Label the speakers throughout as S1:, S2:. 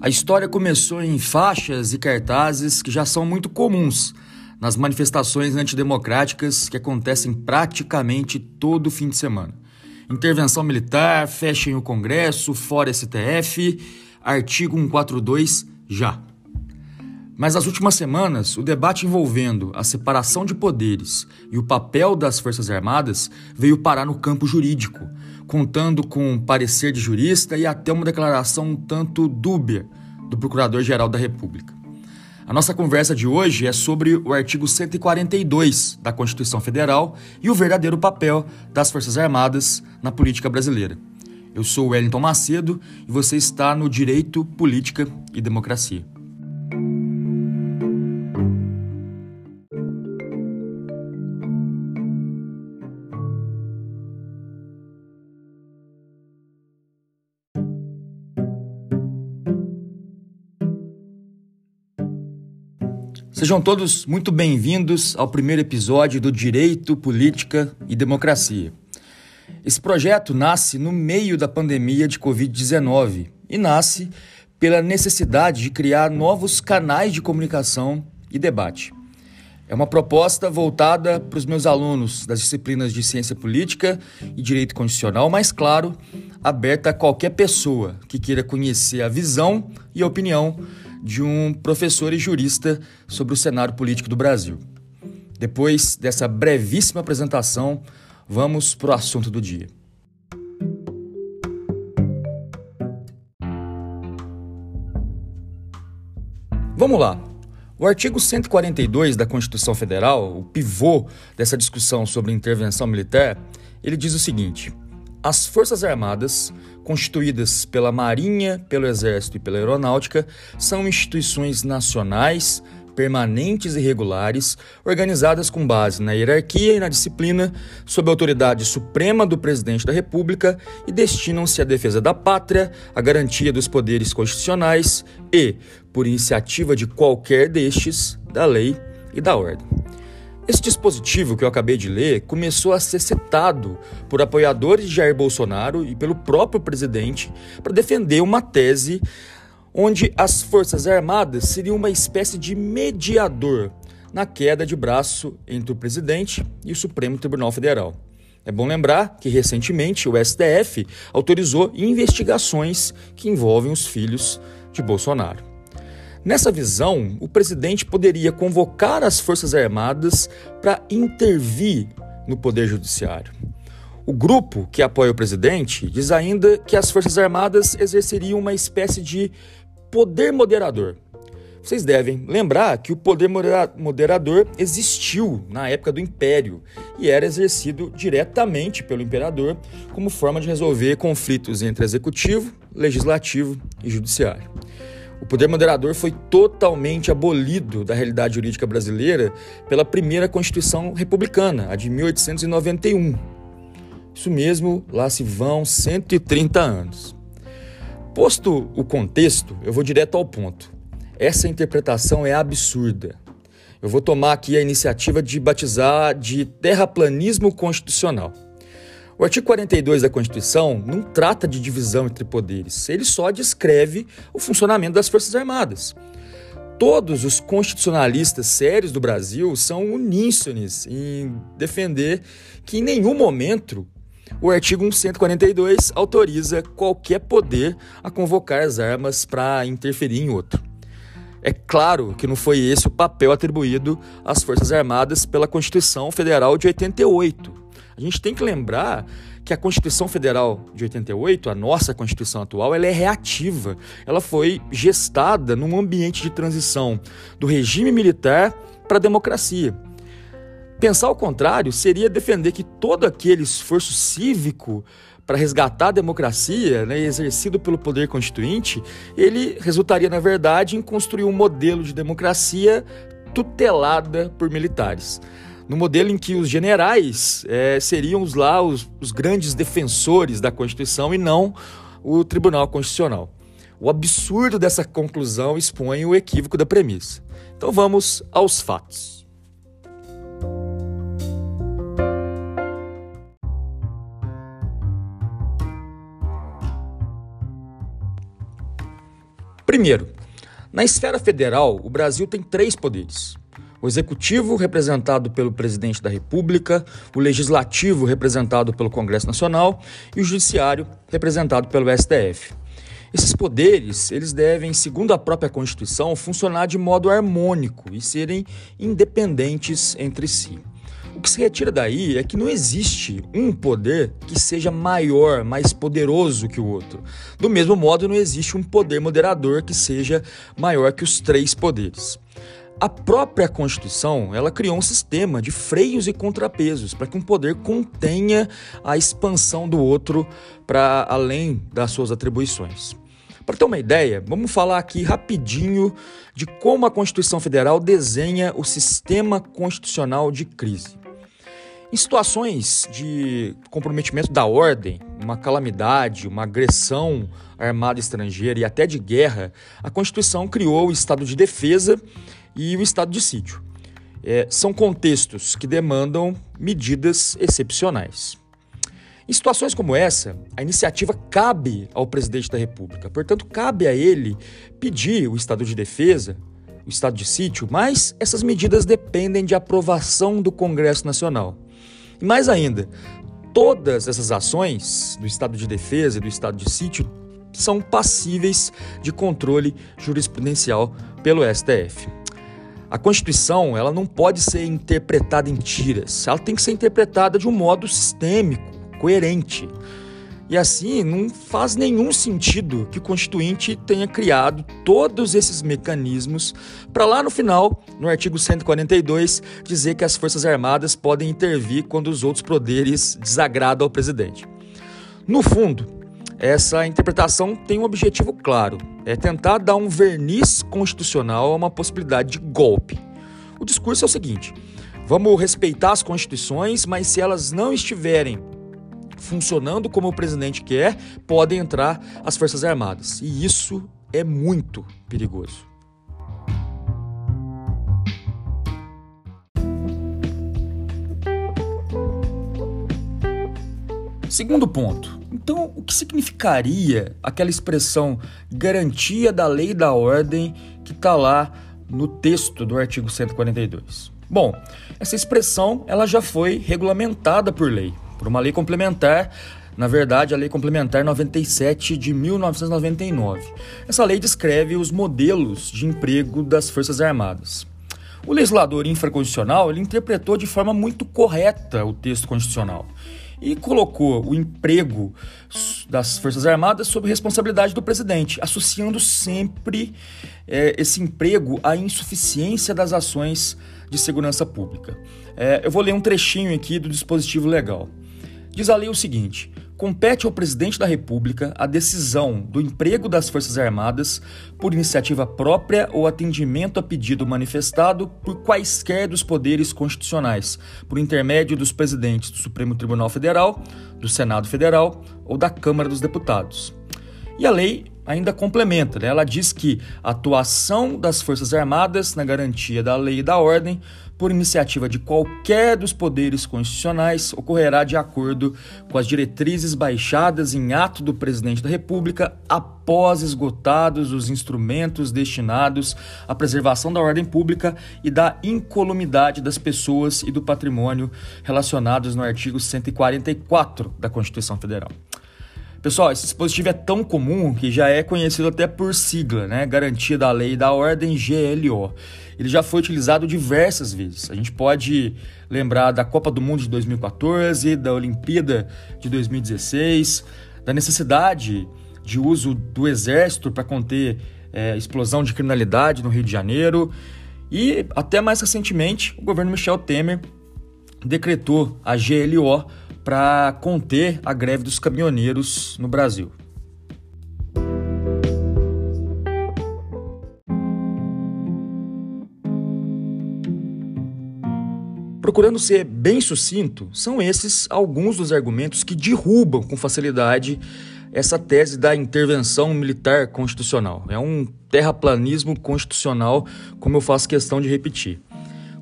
S1: A história começou em faixas e cartazes que já são muito comuns nas manifestações antidemocráticas que acontecem praticamente todo fim de semana. Intervenção militar, fechem o Congresso, fora STF, artigo 142 já. Mas nas últimas semanas, o debate envolvendo a separação de poderes e o papel das Forças Armadas veio parar no campo jurídico, contando com um parecer de jurista e até uma declaração um tanto dúbia do Procurador-Geral da República. A nossa conversa de hoje é sobre o artigo 142 da Constituição Federal e o verdadeiro papel das Forças Armadas na política brasileira. Eu sou Wellington Macedo e você está no Direito, Política e Democracia. Sejam todos muito bem-vindos ao primeiro episódio do Direito, Política e Democracia. Esse projeto nasce no meio da pandemia de Covid-19 e nasce pela necessidade de criar novos canais de comunicação e debate. É uma proposta voltada para os meus alunos das disciplinas de Ciência Política e Direito Constitucional, mas, claro, aberta a qualquer pessoa que queira conhecer a visão e a opinião de um professor e jurista sobre o cenário político do Brasil. Depois dessa brevíssima apresentação, vamos para o assunto do dia. Vamos lá. O artigo 142 da Constituição Federal, o pivô dessa discussão sobre intervenção militar, ele diz o seguinte: as Forças Armadas, constituídas pela Marinha, pelo Exército e pela Aeronáutica, são instituições nacionais, permanentes e regulares, organizadas com base na hierarquia e na disciplina, sob a autoridade suprema do Presidente da República e destinam-se à defesa da pátria, à garantia dos poderes constitucionais e, por iniciativa de qualquer destes, da lei e da ordem. Esse dispositivo que eu acabei de ler começou a ser citado por apoiadores de Jair Bolsonaro e pelo próprio presidente para defender uma tese onde as Forças Armadas seriam uma espécie de mediador na queda de braço entre o presidente e o Supremo Tribunal Federal. É bom lembrar que recentemente o STF autorizou investigações que envolvem os filhos de Bolsonaro. Nessa visão, o presidente poderia convocar as Forças Armadas para intervir no Poder Judiciário. O grupo que apoia o presidente diz ainda que as Forças Armadas exerceriam uma espécie de poder moderador. Vocês devem lembrar que o poder moderador existiu na época do Império e era exercido diretamente pelo imperador como forma de resolver conflitos entre executivo, legislativo e judiciário. O poder moderador foi totalmente abolido da realidade jurídica brasileira pela primeira Constituição Republicana, a de 1891. Isso mesmo, lá se vão 130 anos. Posto o contexto, eu vou direto ao ponto. Essa interpretação é absurda. Eu vou tomar aqui a iniciativa de batizar de terraplanismo constitucional. O artigo 42 da Constituição não trata de divisão entre poderes, ele só descreve o funcionamento das Forças Armadas. Todos os constitucionalistas sérios do Brasil são uníssones em defender que em nenhum momento o artigo 142 autoriza qualquer poder a convocar as armas para interferir em outro. É claro que não foi esse o papel atribuído às Forças Armadas pela Constituição Federal de 88. A gente tem que lembrar que a Constituição Federal de 88, a nossa Constituição atual, ela é reativa. Ela foi gestada num ambiente de transição do regime militar para a democracia. Pensar o contrário seria defender que todo aquele esforço cívico para resgatar a democracia, né, exercido pelo poder constituinte, ele resultaria, na verdade, em construir um modelo de democracia tutelada por militares no modelo em que os generais é, seriam os lá os, os grandes defensores da Constituição e não o Tribunal Constitucional. O absurdo dessa conclusão expõe o equívoco da premissa. Então vamos aos fatos. Primeiro, na esfera federal, o Brasil tem três poderes: o executivo, representado pelo presidente da República, o legislativo, representado pelo Congresso Nacional, e o judiciário, representado pelo STF. Esses poderes, eles devem, segundo a própria Constituição, funcionar de modo harmônico e serem independentes entre si. O que se retira daí é que não existe um poder que seja maior, mais poderoso que o outro. Do mesmo modo, não existe um poder moderador que seja maior que os três poderes. A própria Constituição, ela criou um sistema de freios e contrapesos para que um poder contenha a expansão do outro para além das suas atribuições. Para ter uma ideia, vamos falar aqui rapidinho de como a Constituição Federal desenha o sistema constitucional de crise. Em situações de comprometimento da ordem, uma calamidade, uma agressão armada estrangeira e até de guerra, a Constituição criou o estado de defesa e o estado de sítio. É, são contextos que demandam medidas excepcionais. Em situações como essa, a iniciativa cabe ao presidente da República, portanto, cabe a ele pedir o estado de defesa, o estado de sítio, mas essas medidas dependem de aprovação do Congresso Nacional. E mais ainda, todas essas ações do estado de defesa e do estado de sítio são passíveis de controle jurisprudencial pelo STF. A Constituição ela não pode ser interpretada em tiras, ela tem que ser interpretada de um modo sistêmico, coerente. E assim, não faz nenhum sentido que o Constituinte tenha criado todos esses mecanismos para lá no final, no artigo 142, dizer que as Forças Armadas podem intervir quando os outros poderes desagradam ao presidente. No fundo, essa interpretação tem um objetivo claro: é tentar dar um verniz constitucional a uma possibilidade de golpe. O discurso é o seguinte: vamos respeitar as constituições, mas se elas não estiverem funcionando como o presidente quer, podem entrar as Forças Armadas. E isso é muito perigoso. Segundo ponto. Então, o que significaria aquela expressão garantia da lei e da ordem que está lá no texto do artigo 142? Bom, essa expressão ela já foi regulamentada por lei, por uma lei complementar na verdade, a Lei Complementar 97 de 1999. Essa lei descreve os modelos de emprego das Forças Armadas. O legislador infraconstitucional ele interpretou de forma muito correta o texto constitucional e colocou o emprego das Forças Armadas sob responsabilidade do presidente, associando sempre é, esse emprego à insuficiência das ações de segurança pública. É, eu vou ler um trechinho aqui do dispositivo legal. Diz a lei o seguinte: compete ao presidente da República a decisão do emprego das Forças Armadas por iniciativa própria ou atendimento a pedido manifestado por quaisquer dos poderes constitucionais, por intermédio dos presidentes do Supremo Tribunal Federal, do Senado Federal ou da Câmara dos Deputados. E a lei ainda complementa, né? ela diz que a atuação das Forças Armadas na garantia da lei e da ordem por iniciativa de qualquer dos poderes constitucionais, ocorrerá de acordo com as diretrizes baixadas em ato do presidente da República após esgotados os instrumentos destinados à preservação da ordem pública e da incolumidade das pessoas e do patrimônio relacionados no artigo 144 da Constituição Federal. Pessoal, esse dispositivo é tão comum que já é conhecido até por sigla, né? Garantia da Lei da Ordem GLO. Ele já foi utilizado diversas vezes. A gente pode lembrar da Copa do Mundo de 2014, da Olimpíada de 2016, da necessidade de uso do Exército para conter é, explosão de criminalidade no Rio de Janeiro. E até mais recentemente, o governo Michel Temer decretou a GLO para conter a greve dos caminhoneiros no Brasil. Procurando ser bem sucinto, são esses alguns dos argumentos que derrubam com facilidade essa tese da intervenção militar constitucional. É um terraplanismo constitucional, como eu faço questão de repetir.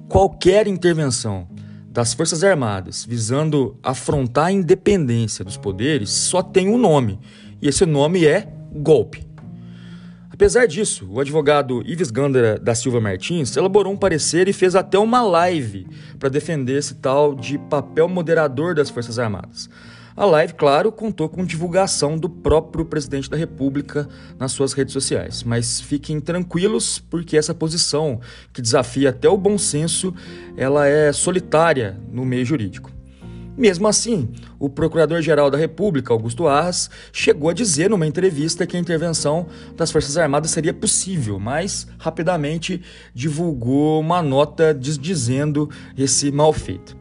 S1: Qualquer intervenção das Forças Armadas visando afrontar a independência dos poderes só tem um nome, e esse nome é golpe. Apesar disso, o advogado Ives Gandara da Silva Martins elaborou um parecer e fez até uma live para defender esse tal de papel moderador das Forças Armadas. A live, claro, contou com divulgação do próprio presidente da República nas suas redes sociais. Mas fiquem tranquilos, porque essa posição, que desafia até o bom senso, ela é solitária no meio jurídico. Mesmo assim, o Procurador-Geral da República, Augusto Arras, chegou a dizer numa entrevista que a intervenção das Forças Armadas seria possível, mas rapidamente divulgou uma nota desdizendo esse mal feito.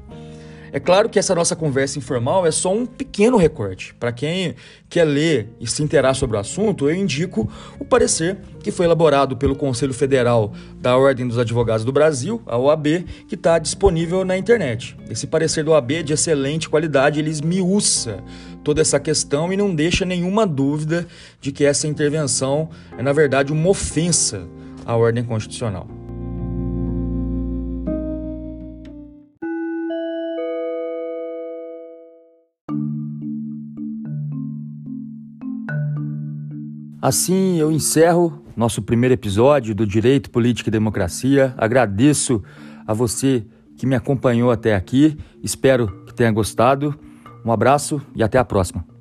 S1: É claro que essa nossa conversa informal é só um pequeno recorte. Para quem quer ler e se interar sobre o assunto, eu indico o parecer que foi elaborado pelo Conselho Federal da Ordem dos Advogados do Brasil, a OAB, que está disponível na internet. Esse parecer do OAB é de excelente qualidade, ele esmiuça toda essa questão e não deixa nenhuma dúvida de que essa intervenção é, na verdade, uma ofensa à ordem constitucional. Assim eu encerro nosso primeiro episódio do Direito, Política e Democracia. Agradeço a você que me acompanhou até aqui. Espero que tenha gostado. Um abraço e até a próxima.